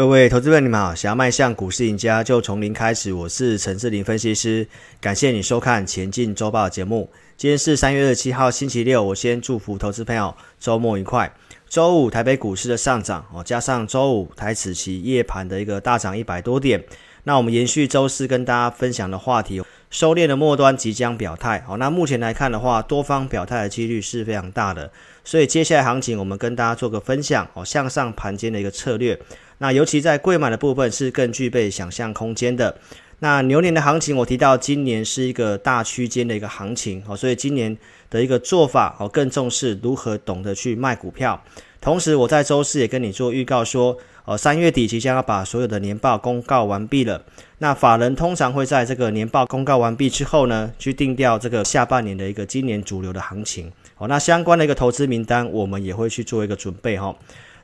各位投资朋友，你们好！想要迈向股市赢家，就从零开始。我是陈志林分析师，感谢你收看《前进周报》节目。今天是三月二十七号，星期六。我先祝福投资朋友周末愉快。周五台北股市的上涨哦，加上周五台指期夜盘的一个大涨一百多点。那我们延续周四跟大家分享的话题，收敛的末端即将表态。好，那目前来看的话，多方表态的几率是非常大的。所以接下来行情，我们跟大家做个分享哦，向上盘间的一个策略。那尤其在贵买的部分是更具备想象空间的。那牛年的行情，我提到今年是一个大区间的一个行情哦，所以今年的一个做法哦，更重视如何懂得去卖股票。同时，我在周四也跟你做预告说，呃，三月底即将要把所有的年报公告完毕了。那法人通常会在这个年报公告完毕之后呢，去定调这个下半年的一个今年主流的行情。哦，那相关的一个投资名单，我们也会去做一个准备哈。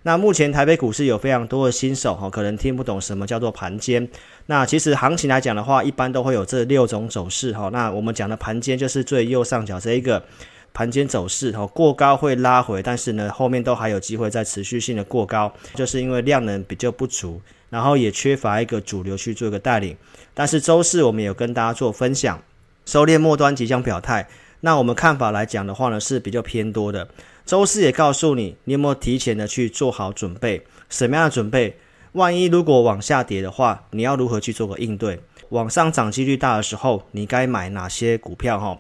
那目前台北股市有非常多的新手哈，可能听不懂什么叫做盘间。那其实行情来讲的话，一般都会有这六种走势哈。那我们讲的盘间就是最右上角这一个。盘间走势哈，过高会拉回，但是呢，后面都还有机会再持续性的过高，就是因为量能比较不足，然后也缺乏一个主流去做一个带领。但是周四我们有跟大家做分享，收敛末端即将表态，那我们看法来讲的话呢，是比较偏多的。周四也告诉你，你有没有提前的去做好准备？什么样的准备？万一如果往下跌的话，你要如何去做个应对？往上涨几率大的时候，你该买哪些股票？哈？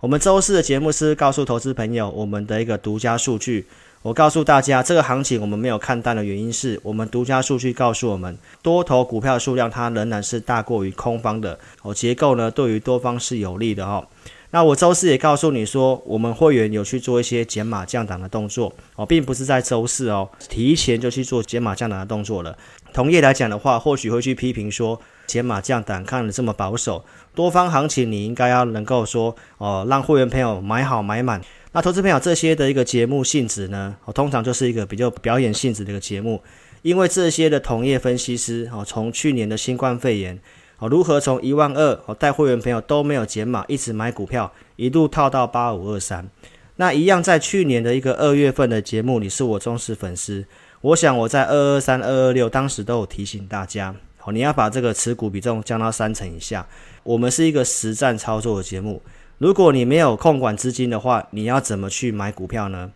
我们周四的节目是告诉投资朋友我们的一个独家数据。我告诉大家，这个行情我们没有看淡的原因是我们独家数据告诉我们，多头股票数量它仍然是大过于空方的哦，结构呢对于多方是有利的哈。那我周四也告诉你说，我们会员有去做一些减码降档的动作哦，并不是在周四哦，提前就去做减码降档的动作了。同业来讲的话，或许会去批评说。减码降档看得这么保守，多方行情你应该要能够说哦，让会员朋友买好买满。那投资朋友这些的一个节目性质呢，哦，通常就是一个比较表演性质的一个节目，因为这些的同业分析师哦，从去年的新冠肺炎哦，如何从一万二哦带会员朋友都没有减码，一直买股票，一路套到八五二三。那一样在去年的一个二月份的节目，你是我忠实粉丝，我想我在二二三、二二六当时都有提醒大家。好，你要把这个持股比重降到三成以下。我们是一个实战操作的节目。如果你没有控管资金的话，你要怎么去买股票呢？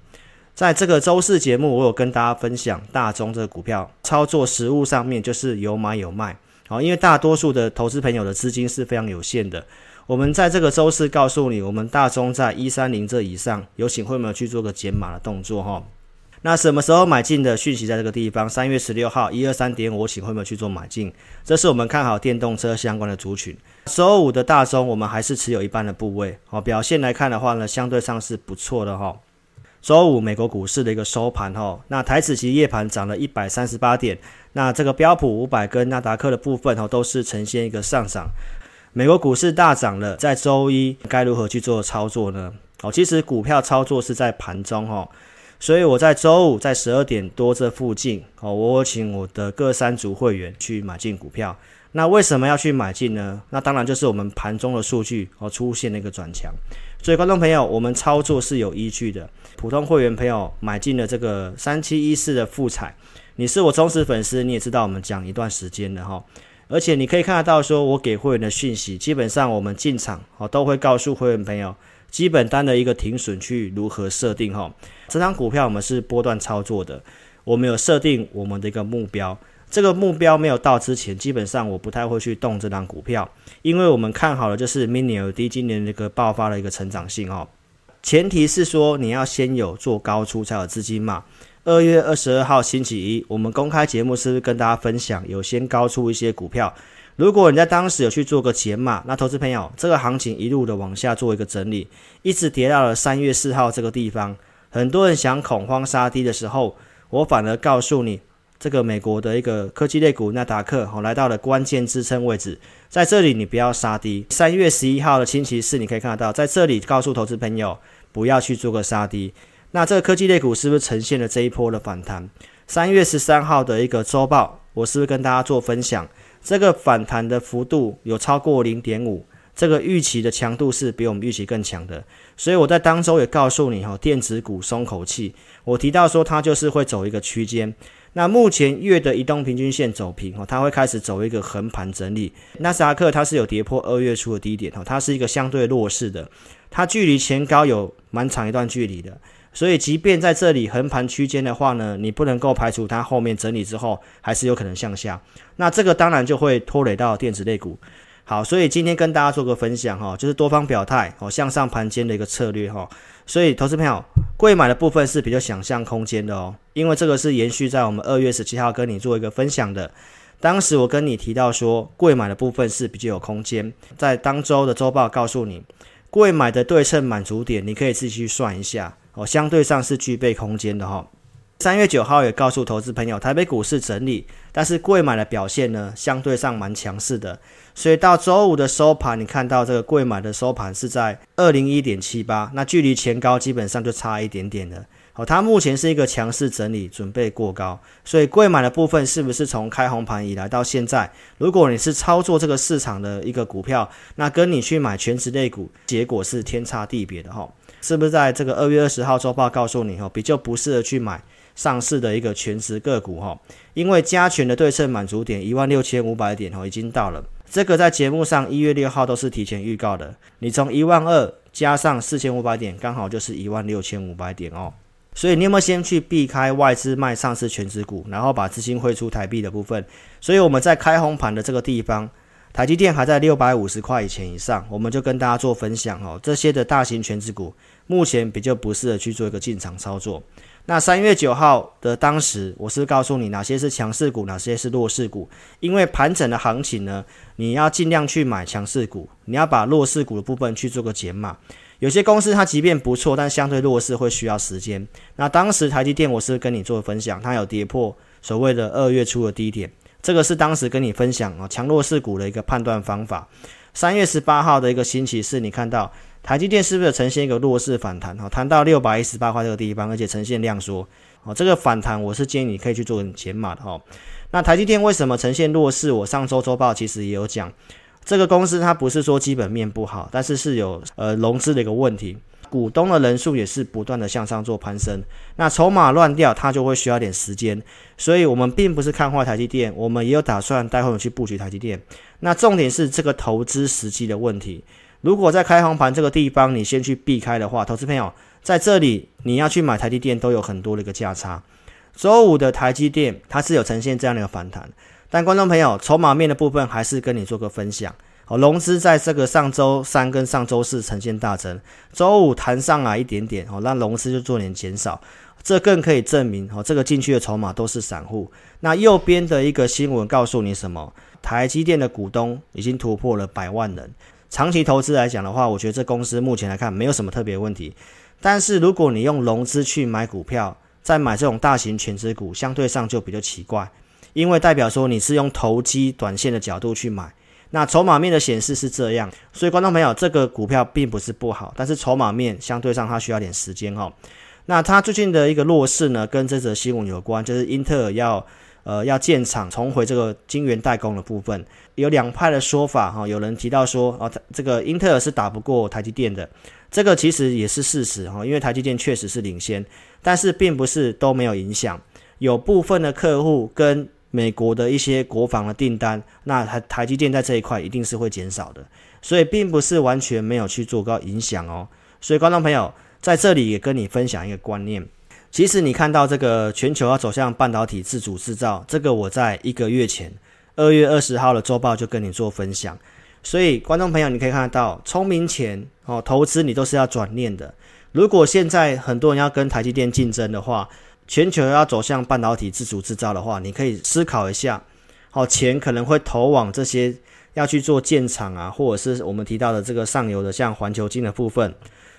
在这个周四节目，我有跟大家分享大中这个股票操作实物上面，就是有买有卖。好，因为大多数的投资朋友的资金是非常有限的。我们在这个周四告诉你，我们大中在一三零这以上，有请会员们去做个减码的动作哈。那什么时候买进的讯息在这个地方？三月十六号一二三点，我请会员去做买进。这是我们看好电动车相关的族群。周五的大中，我们还是持有一半的部位。好，表现来看的话呢，相对上是不错的哈。周五美国股市的一个收盘哈，那台指期夜盘涨了一百三十八点。那这个标普五百跟纳达克的部分哈，都是呈现一个上涨。美国股市大涨了，在周一该如何去做操作呢？哦，其实股票操作是在盘中哈。所以我在周五在十二点多这附近，哦，我请我的各三组会员去买进股票。那为什么要去买进呢？那当然就是我们盘中的数据哦出现了一个转强。所以观众朋友，我们操作是有依据的。普通会员朋友买进了这个三七一四的富采，你是我忠实粉丝，你也知道我们讲一段时间了哈。而且你可以看得到，说我给会员的讯息，基本上我们进场哦都会告诉会员朋友。基本单的一个停损去如何设定哈？这张股票我们是波段操作的，我们有设定我们的一个目标。这个目标没有到之前，基本上我不太会去动这张股票，因为我们看好的就是 Mini LED 今年的一个爆发的一个成长性哦。前提是说你要先有做高出才有资金嘛。二月二十二号星期一，我们公开节目是不是跟大家分享有先高出一些股票？如果你在当时有去做个减码，那投资朋友，这个行情一路的往下做一个整理，一直跌到了三月四号这个地方，很多人想恐慌杀低的时候，我反而告诉你，这个美国的一个科技类股纳达克哦，来到了关键支撑位置，在这里你不要杀低。三月十一号的星期四，你可以看得到，在这里告诉投资朋友不要去做个杀低。那这个科技类股是不是呈现了这一波的反弹？三月十三号的一个周报，我是不是跟大家做分享？这个反弹的幅度有超过零点五，这个预期的强度是比我们预期更强的，所以我在当周也告诉你哈，电子股松口气，我提到说它就是会走一个区间，那目前月的移动平均线走平哦，它会开始走一个横盘整理。纳斯达克它是有跌破二月初的低点哦，它是一个相对弱势的，它距离前高有蛮长一段距离的。所以，即便在这里横盘区间的话呢，你不能够排除它后面整理之后还是有可能向下。那这个当然就会拖累到电子类股。好，所以今天跟大家做个分享哈，就是多方表态哦，向上盘间的一个策略哈。所以，投资朋友，贵买的部分是比较想象空间的哦，因为这个是延续在我们二月十七号跟你做一个分享的。当时我跟你提到说，贵买的部分是比较有空间，在当周的周报告诉你，贵买的对称满足点，你可以自己去算一下。哦，相对上是具备空间的哈。三月九号也告诉投资朋友，台北股市整理，但是贵买的表现呢，相对上蛮强势的。所以到周五的收盘，你看到这个贵买的收盘是在二零一点七八，那距离前高基本上就差一点点了。好，它目前是一个强势整理，准备过高。所以贵买的部分是不是从开红盘以来到现在，如果你是操作这个市场的一个股票，那跟你去买全值类股，结果是天差地别的哈。是不是在这个二月二十号周报告诉你哦，比较不适合去买上市的一个全值个股哈，因为加权的对称满足点一万六千五百点哦已经到了，这个在节目上一月六号都是提前预告的。你从一万二加上四千五百点，刚好就是一万六千五百点哦。所以你有没有先去避开外资卖上市权值股，然后把资金汇出台币的部分？所以我们在开红盘的这个地方。台积电还在六百五十块以前以上，我们就跟大家做分享哦。这些的大型权值股目前比较不适合去做一个进场操作。那三月九号的当时，我是告诉你哪些是强势股，哪些是弱势股。因为盘整的行情呢，你要尽量去买强势股，你要把弱势股的部分去做个减码。有些公司它即便不错，但相对弱势会需要时间。那当时台积电我是跟你做分享，它有跌破所谓的二月初的低点。这个是当时跟你分享啊，强弱势股的一个判断方法。三月十八号的一个星期四，你看到台积电是不是呈现一个弱势反弹？哈，谈到六百一十八块这个地方，而且呈现量缩。哦，这个反弹我是建议你可以去做减码的哈。那台积电为什么呈现弱势？我上周周报其实也有讲，这个公司它不是说基本面不好，但是是有呃融资的一个问题。股东的人数也是不断的向上做攀升，那筹码乱掉，它就会需要点时间，所以我们并不是看坏台积电，我们也有打算待会去布局台积电。那重点是这个投资时机的问题。如果在开红盘这个地方你先去避开的话，投资朋友在这里你要去买台积电都有很多的一个价差。周五的台积电它是有呈现这样的一个反弹，但观众朋友筹码面的部分还是跟你做个分享。好，融资在这个上周三跟上周四呈现大增，周五弹上来一点点，哦，让融资就做点减少，这更可以证明，哦，这个进去的筹码都是散户。那右边的一个新闻告诉你什么？台积电的股东已经突破了百万人。长期投资来讲的话，我觉得这公司目前来看没有什么特别问题。但是如果你用融资去买股票，再买这种大型全值股，相对上就比较奇怪，因为代表说你是用投机短线的角度去买。那筹码面的显示是这样，所以观众朋友，这个股票并不是不好，但是筹码面相对上它需要点时间哈。那它最近的一个弱势呢，跟这则新闻有关，就是英特尔要呃要建厂重回这个晶圆代工的部分，有两派的说法哈。有人提到说哦，这个英特尔是打不过台积电的，这个其实也是事实哈，因为台积电确实是领先，但是并不是都没有影响，有部分的客户跟。美国的一些国防的订单，那台台积电在这一块一定是会减少的，所以并不是完全没有去做到影响哦。所以观众朋友在这里也跟你分享一个观念，其实你看到这个全球要走向半导体自主制造，这个我在一个月前二月二十号的周报就跟你做分享。所以观众朋友你可以看得到，聪明钱哦，投资你都是要转念的。如果现在很多人要跟台积电竞争的话，全球要走向半导体自主制造的话，你可以思考一下，好，钱可能会投往这些要去做建厂啊，或者是我们提到的这个上游的像环球金的部分。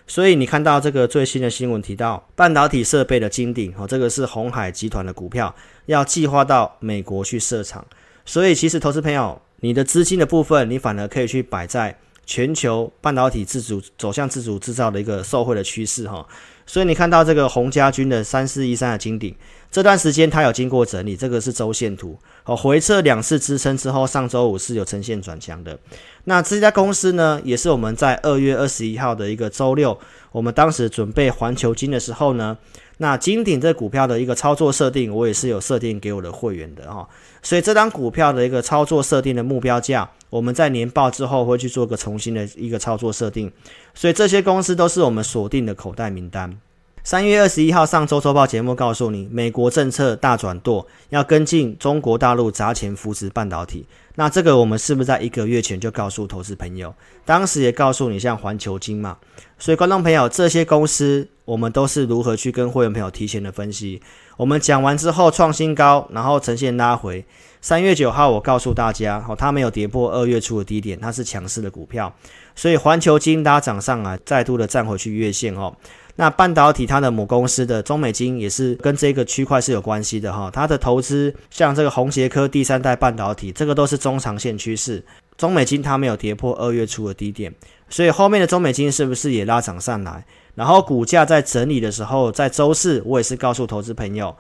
所以你看到这个最新的新闻提到半导体设备的金鼎，哦，这个是鸿海集团的股票，要计划到美国去设厂。所以其实投资朋友，你的资金的部分，你反而可以去摆在全球半导体自主走向自主制造的一个受惠的趋势，哈。所以你看到这个洪家军的三四一三的金顶，这段时间它有经过整理，这个是周线图，哦，回撤两次支撑之后，上周五是有呈现转强的。那这家公司呢，也是我们在二月二十一号的一个周六，我们当时准备环球金的时候呢，那金鼎这股票的一个操作设定，我也是有设定给我的会员的哈。所以这张股票的一个操作设定的目标价，我们在年报之后会去做个重新的一个操作设定。所以这些公司都是我们锁定的口袋名单。三月二十一号上周周报节目告诉你，美国政策大转舵，要跟进中国大陆砸钱扶持半导体。那这个我们是不是在一个月前就告诉投资朋友？当时也告诉你像环球金嘛。所以观众朋友，这些公司我们都是如何去跟会员朋友提前的分析。我们讲完之后创新高，然后呈现拉回。三月九号我告诉大家，哦，它没有跌破二月初的低点，它是强势的股票。所以环球晶拉涨上来，再度的站回去月线哦。那半导体它的母公司的中美金也是跟这个区块是有关系的哈，它的投资像这个红捷科第三代半导体，这个都是中长线趋势。中美金它没有跌破二月初的低点，所以后面的中美金是不是也拉涨上来？然后股价在整理的时候，在周四我也是告诉投资朋友，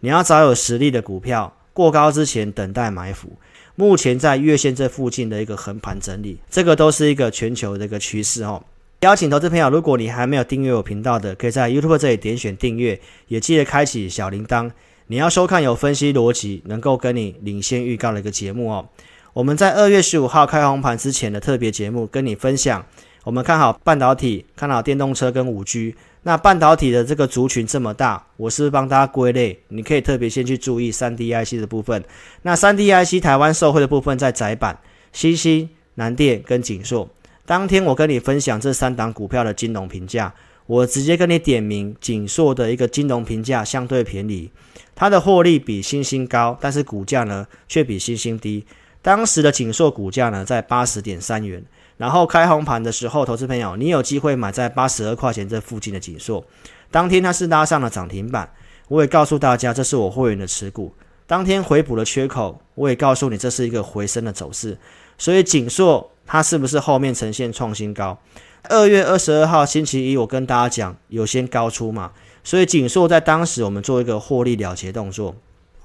你要找有实力的股票，过高之前等待埋伏。目前在月线这附近的一个横盘整理，这个都是一个全球的一个趋势哦。邀请投资朋友，如果你还没有订阅我频道的，可以在 YouTube 这里点选订阅，也记得开启小铃铛。你要收看有分析逻辑、能够跟你领先预告的一个节目哦。我们在二月十五号开红盘之前的特别节目，跟你分享，我们看好半导体，看好电动车跟五 G。那半导体的这个族群这么大，我是不是帮大家归类？你可以特别先去注意三 D IC 的部分。那三 D IC 台湾受惠的部分在窄板、新兴、南电跟景硕。当天我跟你分享这三档股票的金融评价，我直接跟你点名景硕的一个金融评价相对便宜，它的获利比新兴高，但是股价呢却比新兴低。当时的景硕股价呢在八十点三元，然后开红盘的时候，投资朋友你有机会买在八十二块钱这附近的景硕，当天它是拉上了涨停板，我也告诉大家这是我会员的持股，当天回补了缺口，我也告诉你这是一个回升的走势，所以景硕。它是不是后面呈现创新高？二月二十二号星期一，我跟大家讲有先高出嘛，所以锦硕在当时我们做一个获利了结动作。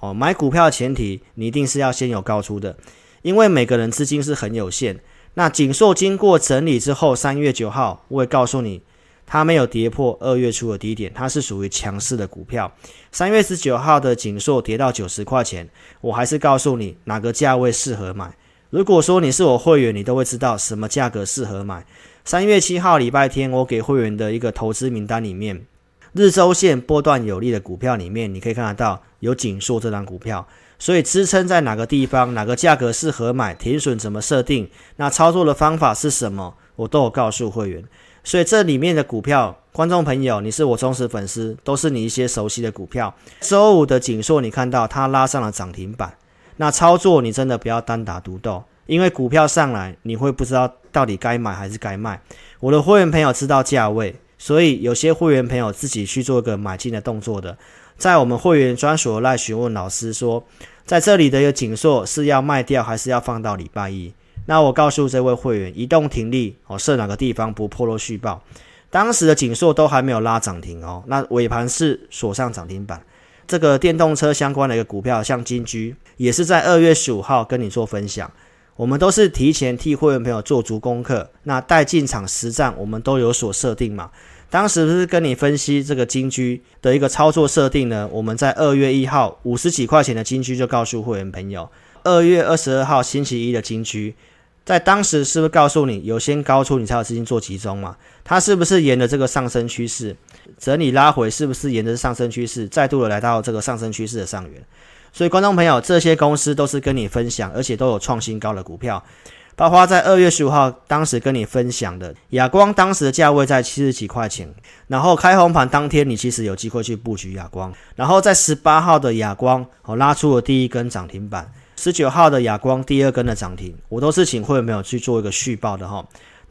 哦，买股票的前提你一定是要先有高出的，因为每个人资金是很有限。那锦硕经过整理之后，三月九号我也告诉你，它没有跌破二月初的低点，它是属于强势的股票。三月十九号的锦硕跌到九十块钱，我还是告诉你哪个价位适合买。如果说你是我会员，你都会知道什么价格适合买。三月七号礼拜天，我给会员的一个投资名单里面，日周线波段有利的股票里面，你可以看得到有景硕这张股票。所以支撑在哪个地方，哪个价格适合买，停损怎么设定，那操作的方法是什么，我都有告诉会员。所以这里面的股票，观众朋友，你是我忠实粉丝，都是你一些熟悉的股票。周五的景硕，你看到它拉上了涨停板。那操作你真的不要单打独斗，因为股票上来你会不知道到底该买还是该卖。我的会员朋友知道价位，所以有些会员朋友自己去做一个买进的动作的，在我们会员专属来询问老师说，在这里的一个景硕是要卖掉还是要放到礼拜一？那我告诉这位会员，移动停利哦，设哪个地方不破落续报？当时的景硕都还没有拉涨停哦，那尾盘是锁上涨停板。这个电动车相关的一个股票，像金居，也是在二月十五号跟你做分享。我们都是提前替会员朋友做足功课，那待进场实战，我们都有所设定嘛。当时不是跟你分析这个金居的一个操作设定呢。我们在二月一号五十几块钱的金居就告诉会员朋友，二月二十二号星期一的金居，在当时是不是告诉你有先高出，你才有资金做集中嘛？它是不是沿着这个上升趋势？整理拉回是不是沿着上升趋势，再度的来到这个上升趋势的上缘？所以，观众朋友，这些公司都是跟你分享，而且都有创新高的股票。包括在二月十五号当时跟你分享的亚光，当时的价位在七十几块钱，然后开红盘当天，你其实有机会去布局亚光。然后在十八号的亚光，我拉出了第一根涨停板；十九号的亚光第二根的涨停，我都是请会员朋友去做一个续报的哈。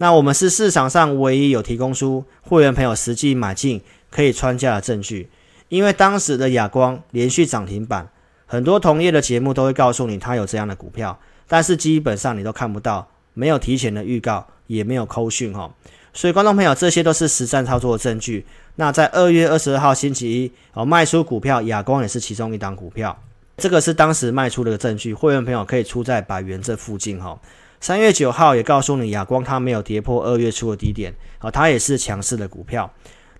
那我们是市场上唯一有提供出会员朋友实际买进可以穿价的证据，因为当时的亚光连续涨停板，很多同业的节目都会告诉你它有这样的股票，但是基本上你都看不到，没有提前的预告，也没有扣讯哈。所以观众朋友，这些都是实战操作的证据。那在二月二十二号星期一，哦卖出股票，亚光也是其中一档股票，这个是当时卖出的个证据，会员朋友可以出在百元这附近哈。三月九号也告诉你，亚光它没有跌破二月初的低点，啊，它也是强势的股票。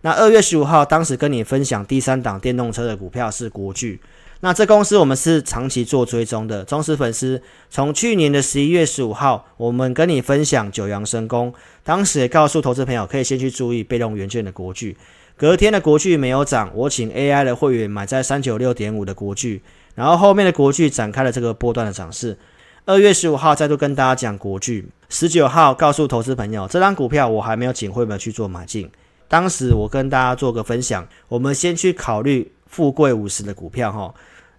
那二月十五号，当时跟你分享第三档电动车的股票是国巨。那这公司我们是长期做追踪的忠实粉丝。从去年的十一月十五号，我们跟你分享九阳神功，当时也告诉投资朋友可以先去注意被动元件的国巨。隔天的国巨没有涨，我请 AI 的会员买在三九六点五的国巨，然后后面的国巨展开了这个波段的涨势。二月十五号再度跟大家讲国巨，十九号告诉投资朋友，这张股票我还没有请会员去做买进。当时我跟大家做个分享，我们先去考虑富贵五十的股票哈。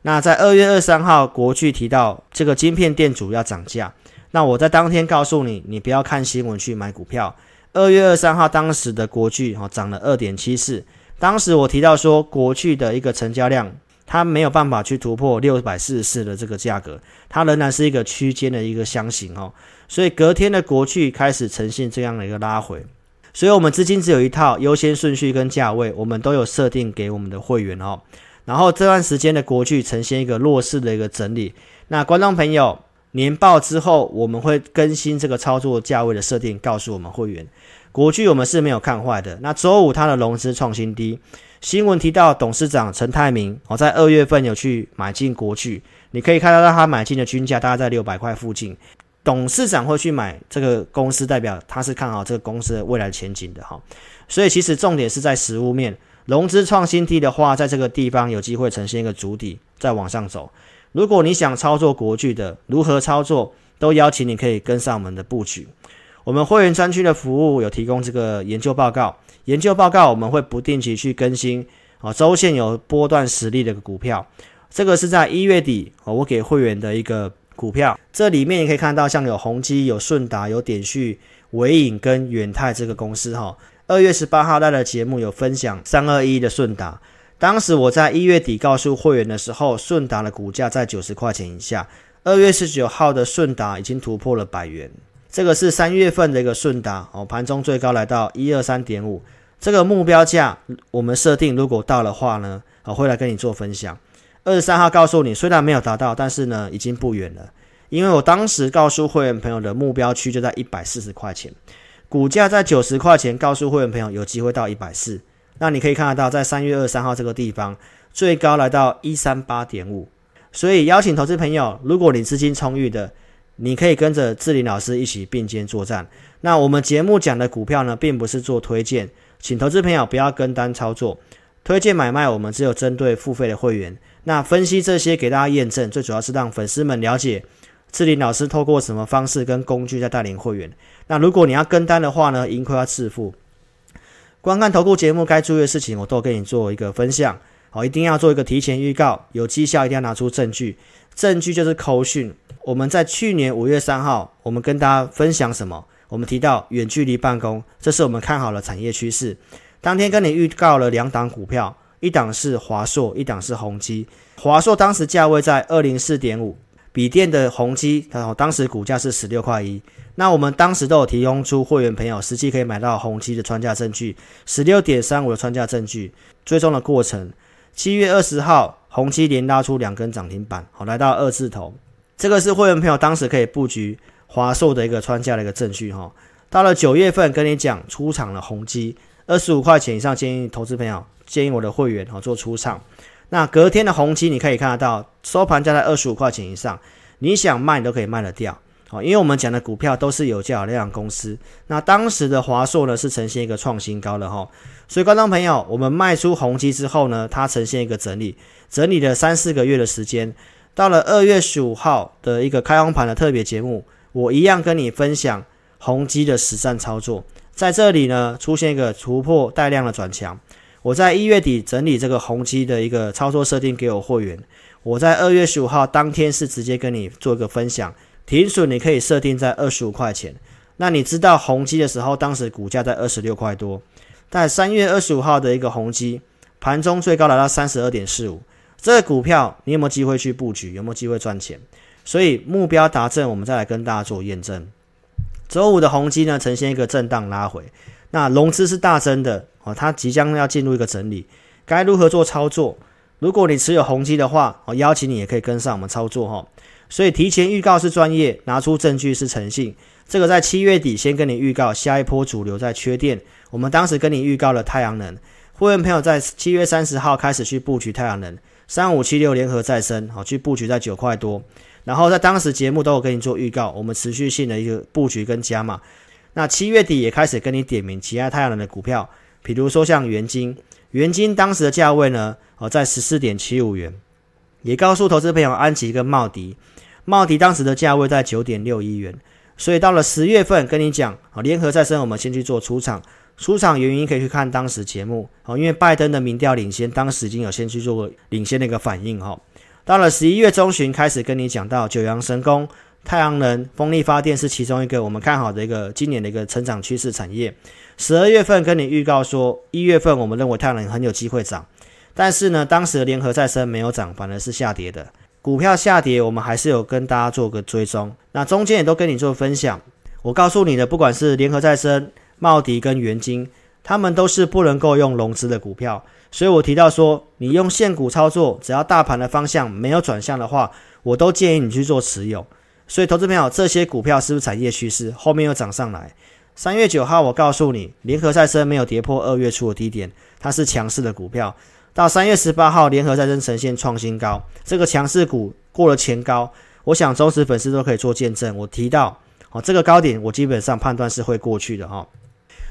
那在二月二三号，国巨提到这个晶片店主要涨价，那我在当天告诉你，你不要看新闻去买股票。二月二三号，当时的国巨哈涨了二点七四，当时我提到说，国巨的一个成交量，它没有办法去突破六百四十四的这个价格，它仍然是一个区间的一个箱型哦，所以隔天的国巨开始呈现这样的一个拉回。所以，我们资金只有一套优先顺序跟价位，我们都有设定给我们的会员哦。然后这段时间的国巨呈现一个弱势的一个整理。那观众朋友，年报之后我们会更新这个操作价位的设定，告诉我们会员，国巨我们是没有看坏的。那周五它的融资创新低，新闻提到董事长陈泰铭哦，在二月份有去买进国巨，你可以看到他买进的均价大概在六百块附近。董事长会去买这个公司，代表他是看好这个公司的未来前景的哈。所以其实重点是在实物面，融资创新低的话，在这个地方有机会呈现一个主底，再往上走。如果你想操作国巨的，如何操作，都邀请你可以跟上我们的布局。我们会员专区的服务有提供这个研究报告，研究报告我们会不定期去更新啊，周线有波段实力的股票，这个是在一月底我给会员的一个。股票这里面你可以看到，像有宏基、有顺达、有点序、纬颖跟远泰这个公司哈。二月十八号带的节目有分享三二一的顺达，当时我在一月底告诉会员的时候，顺达的股价在九十块钱以下。二月十九号的顺达已经突破了百元，这个是三月份的一个顺达哦，盘中最高来到一二三点五，这个目标价我们设定，如果到的话呢，我会来跟你做分享。二十三号告诉你，虽然没有达到，但是呢，已经不远了。因为我当时告诉会员朋友的目标区就在一百四十块钱，股价在九十块钱，告诉会员朋友有机会到一百四。那你可以看得到，在三月二十三号这个地方，最高来到一三八点五。所以邀请投资朋友，如果你资金充裕的，你可以跟着志霖老师一起并肩作战。那我们节目讲的股票呢，并不是做推荐，请投资朋友不要跟单操作。推荐买卖，我们只有针对付费的会员。那分析这些给大家验证，最主要是让粉丝们了解志霖老师透过什么方式跟工具在带领会员。那如果你要跟单的话呢，盈亏要自负。观看投顾节目该注意的事情，我都给你做一个分享。好，一定要做一个提前预告，有绩效一定要拿出证据，证据就是扣讯。我们在去年五月三号，我们跟大家分享什么？我们提到远距离办公，这是我们看好的产业趋势。当天跟你预告了两档股票。一档是华硕，一档是宏基。华硕当时价位在二零四点五，笔电的宏基，然后当时股价是十六块一。那我们当时都有提供出会员朋友实际可以买到宏基的穿价证据，十六点三五的穿价证据，追踪的过程。七月二十号，宏基连拉出两根涨停板，好，来到二字头。这个是会员朋友当时可以布局华硕的一个穿价的一个证据哈。到了九月份，跟你讲出场了宏基，二十五块钱以上，建议投资朋友。建议我的会员哈做出场，那隔天的宏基你可以看得到收盘价在二十五块钱以上，你想卖你都可以卖得掉哦，因为我们讲的股票都是有价有量公司。那当时的华硕呢是呈现一个创新高的哈，所以观众朋友，我们卖出宏基之后呢，它呈现一个整理，整理了三四个月的时间，到了二月十五号的一个开红盘的特别节目，我一样跟你分享宏基的实战操作，在这里呢出现一个突破带量的转强。我在一月底整理这个宏基的一个操作设定给我会员，我在二月十五号当天是直接跟你做个分享，停损你可以设定在二十五块钱。那你知道宏基的时候，当时股价在二十六块多，在三月二十五号的一个宏基盘中最高来到三十二点四五，这个股票你有没有机会去布局？有没有机会赚钱？所以目标达成，我们再来跟大家做验证。周五的宏基呢，呈现一个震荡拉回。那融资是大增的哦，它即将要进入一个整理，该如何做操作？如果你持有宏基的话，我邀请你也可以跟上我们操作哈。所以提前预告是专业，拿出证据是诚信。这个在七月底先跟你预告，下一波主流在缺电。我们当时跟你预告了太阳能，会员朋友在七月三十号开始去布局太阳能三五七六联合再生，好去布局在九块多。然后在当时节目都有跟你做预告，我们持续性的一个布局跟加码。那七月底也开始跟你点名其他太阳能的股票，比如说像元晶，元晶当时的价位呢，哦在十四点七五元，也告诉投资朋友安吉跟茂迪，茂迪当时的价位在九点六一元。所以到了十月份，跟你讲啊，联合再生，我们先去做出场。出场原因可以去看当时节目哦，因为拜登的民调领先，当时已经有先去做过领先的一个反应哈。到了十一月中旬，开始跟你讲到九阳神功、太阳能、风力发电是其中一个我们看好的一个今年的一个成长趋势产业。十二月份跟你预告说，一月份我们认为太阳能很有机会涨，但是呢，当时的联合再生没有涨，反而是下跌的。股票下跌，我们还是有跟大家做个追踪，那中间也都跟你做分享。我告诉你的，不管是联合再生、茂迪跟元晶，他们都是不能够用融资的股票。所以我提到说，你用现股操作，只要大盘的方向没有转向的话，我都建议你去做持有。所以，投资朋友，这些股票是不是产业趋势？后面又涨上来。三月九号，我告诉你，联合再生没有跌破二月初的低点，它是强势的股票。到三月十八号，联合再生呈现创新高，这个强势股过了前高，我想忠实粉丝都可以做见证。我提到，哦，这个高点我基本上判断是会过去的哈。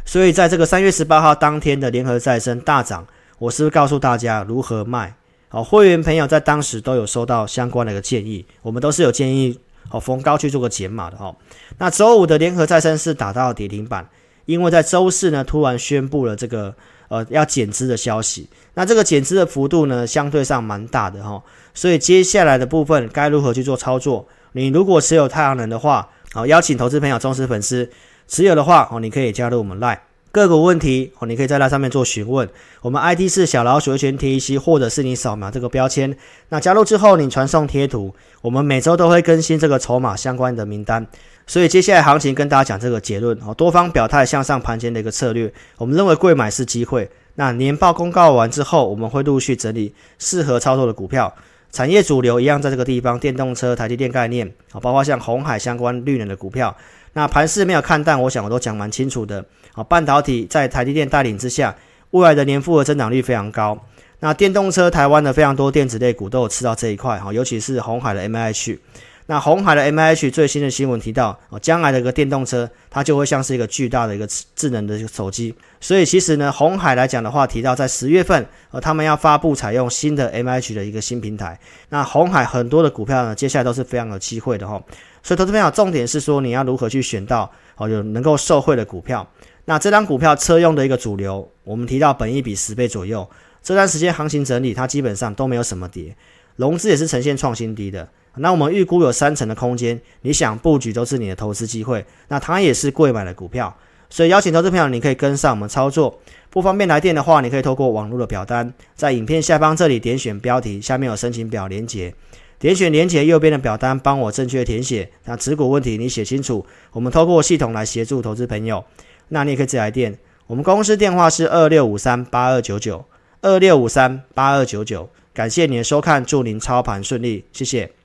所以在这个三月十八号当天的联合再生大涨，我是不是告诉大家如何卖？好，会员朋友在当时都有收到相关的一个建议，我们都是有建议，好逢高去做个减码的哈。那周五的联合再生是打到跌停板，因为在周四呢突然宣布了这个。呃，要减资的消息，那这个减资的幅度呢，相对上蛮大的哈，所以接下来的部分该如何去做操作？你如果持有太阳能的话，好，邀请投资朋友、忠实粉丝持有的话，哦，你可以加入我们 Line，个股问题哦，你可以在那上面做询问，我们 ID 是小老鼠圈 TEC，或者是你扫描这个标签，那加入之后你传送贴图，我们每周都会更新这个筹码相关的名单。所以接下来行情跟大家讲这个结论哦，多方表态向上盘前的一个策略，我们认为贵买是机会。那年报公告完之后，我们会陆续整理适合操作的股票，产业主流一样在这个地方，电动车、台积电概念啊，包括像红海相关绿能的股票。那盘势没有看淡，我想我都讲蛮清楚的啊。半导体在台积电带领之下，未来的年复合增长率非常高。那电动车，台湾的非常多电子类股都有吃到这一块哈，尤其是红海的 MIH。那红海的 M H 最新的新闻提到，哦，将来的一个电动车，它就会像是一个巨大的一个智能的一个手机。所以其实呢，红海来讲的话，提到在十月份，呃，他们要发布采用新的 M H 的一个新平台。那红海很多的股票呢，接下来都是非常有机会的哈。所以投资朋友，重点是说你要如何去选到哦有能够受惠的股票。那这张股票车用的一个主流，我们提到本益比十倍左右，这段时间行情整理，它基本上都没有什么跌，融资也是呈现创新低的。那我们预估有三成的空间，你想布局都是你的投资机会。那它也是贵买的股票，所以邀请投资朋友，你可以跟上我们操作。不方便来电的话，你可以透过网络的表单，在影片下方这里点选标题，下面有申请表连接，点选连接右边的表单，帮我正确填写。那持股问题你写清楚，我们透过系统来协助投资朋友。那你也可以直接来电，我们公司电话是二六五三八二九九二六五三八二九九。感谢您的收看，祝您操盘顺利，谢谢。